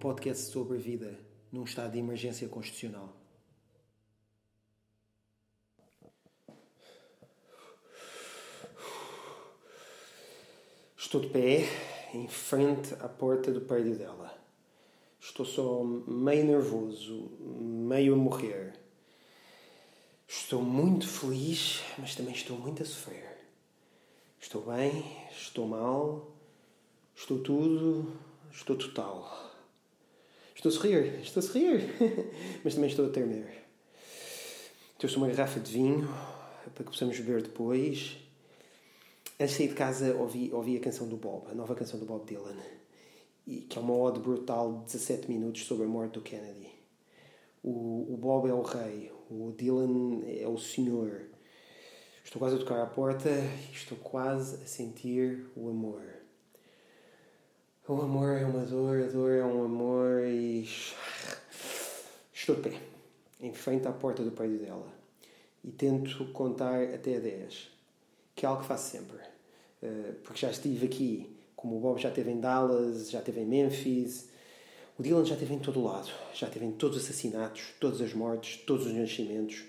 podcast sobre vida num estado de emergência constitucional. Estou de pé, em frente à porta do prédio dela. Estou só meio nervoso, meio a morrer. Estou muito feliz, mas também estou muito a sofrer. Estou bem, estou mal, estou tudo, estou total. Estou a sorrir, estou a sorrir, mas também estou a tremer. Trouxe uma garrafa de vinho para que possamos beber depois. Antes de sair de casa, ouvi, ouvi a canção do Bob, a nova canção do Bob Dylan, e, que é uma ode brutal de 17 minutos sobre a morte do Kennedy. O, o Bob é o rei, o Dylan é o senhor. Estou quase a tocar à porta e estou quase a sentir o amor. O amor é uma dor, a dor é um amor Estou de pé, em frente à porta do prédio dela, e tento contar até 10, que é algo que faço sempre. Eh, porque já estive aqui, como o Bob já esteve em Dallas, já esteve em Memphis, o Dylan já esteve em todo lado, já esteve em todos os assassinatos, todas as mortes, todos os nascimentos.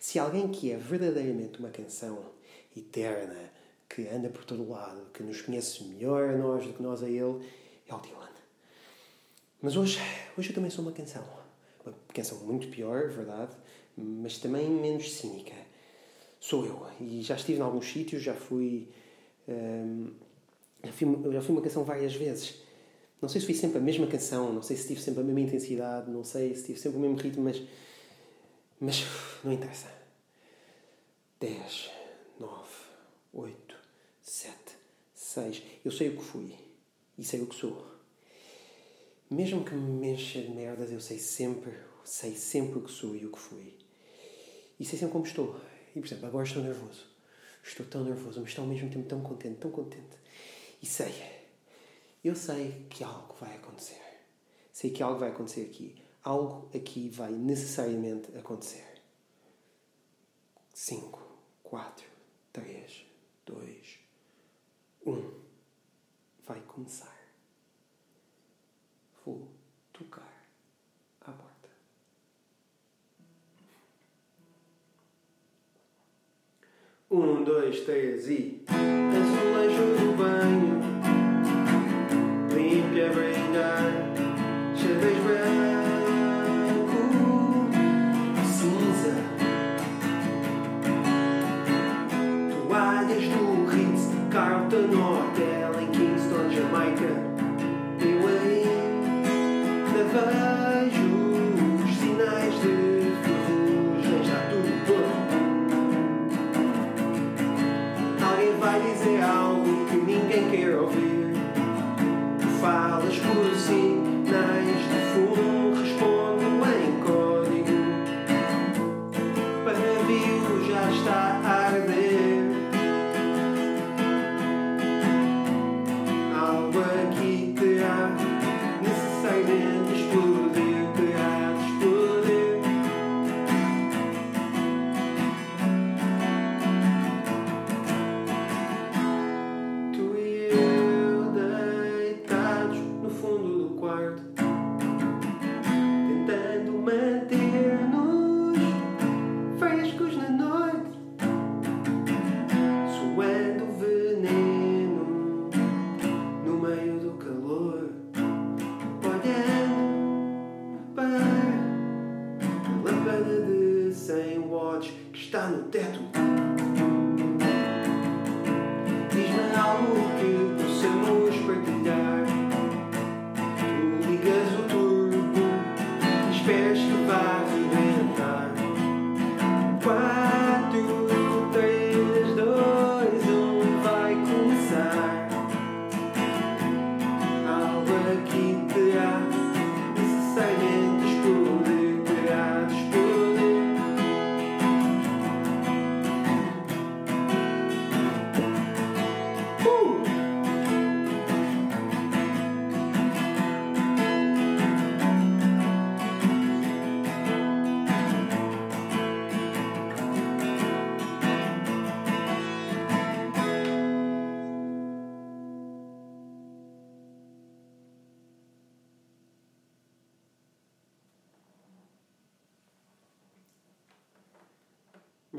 Se alguém que é verdadeiramente uma canção eterna, que anda por todo lado, que nos conhece melhor a nós do que nós a ele, é o Dylan. Mas hoje, hoje eu também sou uma canção. Uma canção muito pior, verdade, mas também menos cínica. Sou eu. E já estive em alguns sítios, já fui. Hum, já, fui já fui uma canção várias vezes. Não sei se fui sempre a mesma canção, não sei se tive sempre a mesma intensidade, não sei se tive sempre o mesmo ritmo, mas. Mas não interessa. 10, 9, 8, 7, 6. Eu sei o que fui e sei o que sou. Mesmo que me encha de merdas, eu sei sempre, sei sempre o que sou e o que fui. E sei sempre como estou. E, por exemplo, agora estou nervoso. Estou tão nervoso, mas estou ao mesmo tempo tão contente, tão contente. E sei, eu sei que algo vai acontecer. Sei que algo vai acontecer aqui. Algo aqui vai necessariamente acontecer. 5, 4, 3, 2, 1 vai começar. Dois, três e.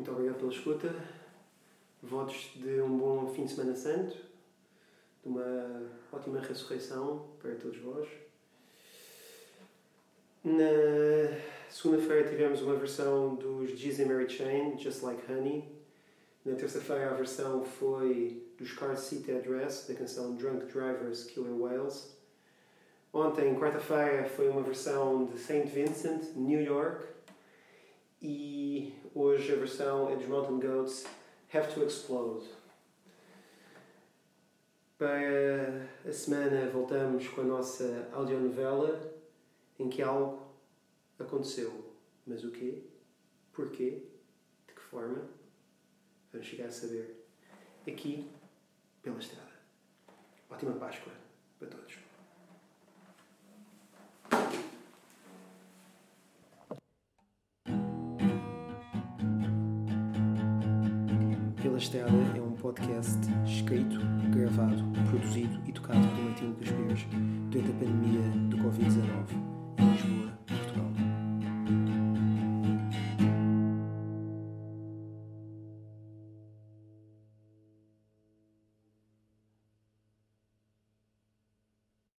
Muito obrigado pela escuta. Votos de um bom fim de Semana Santo, de uma ótima ressurreição para todos vós. Na segunda-feira tivemos uma versão dos and Mary Chain, Just Like Honey. Na terça-feira a versão foi dos Car Seat Address, da canção Drunk Drivers Killer Whales. Ontem, quarta-feira, foi uma versão de St. Vincent, New York. E hoje a versão é dos Mountain Goats, Have to Explode. Para a semana voltamos com a nossa audionovela em que algo aconteceu. Mas o quê? Porquê? De que forma? Vamos chegar a saber aqui pela estrada. Ótima Páscoa para todos. Pela Estrada é um podcast escrito, gravado, produzido e tocado por Martim Lucas Pires durante a pandemia do Covid-19 em Lisboa.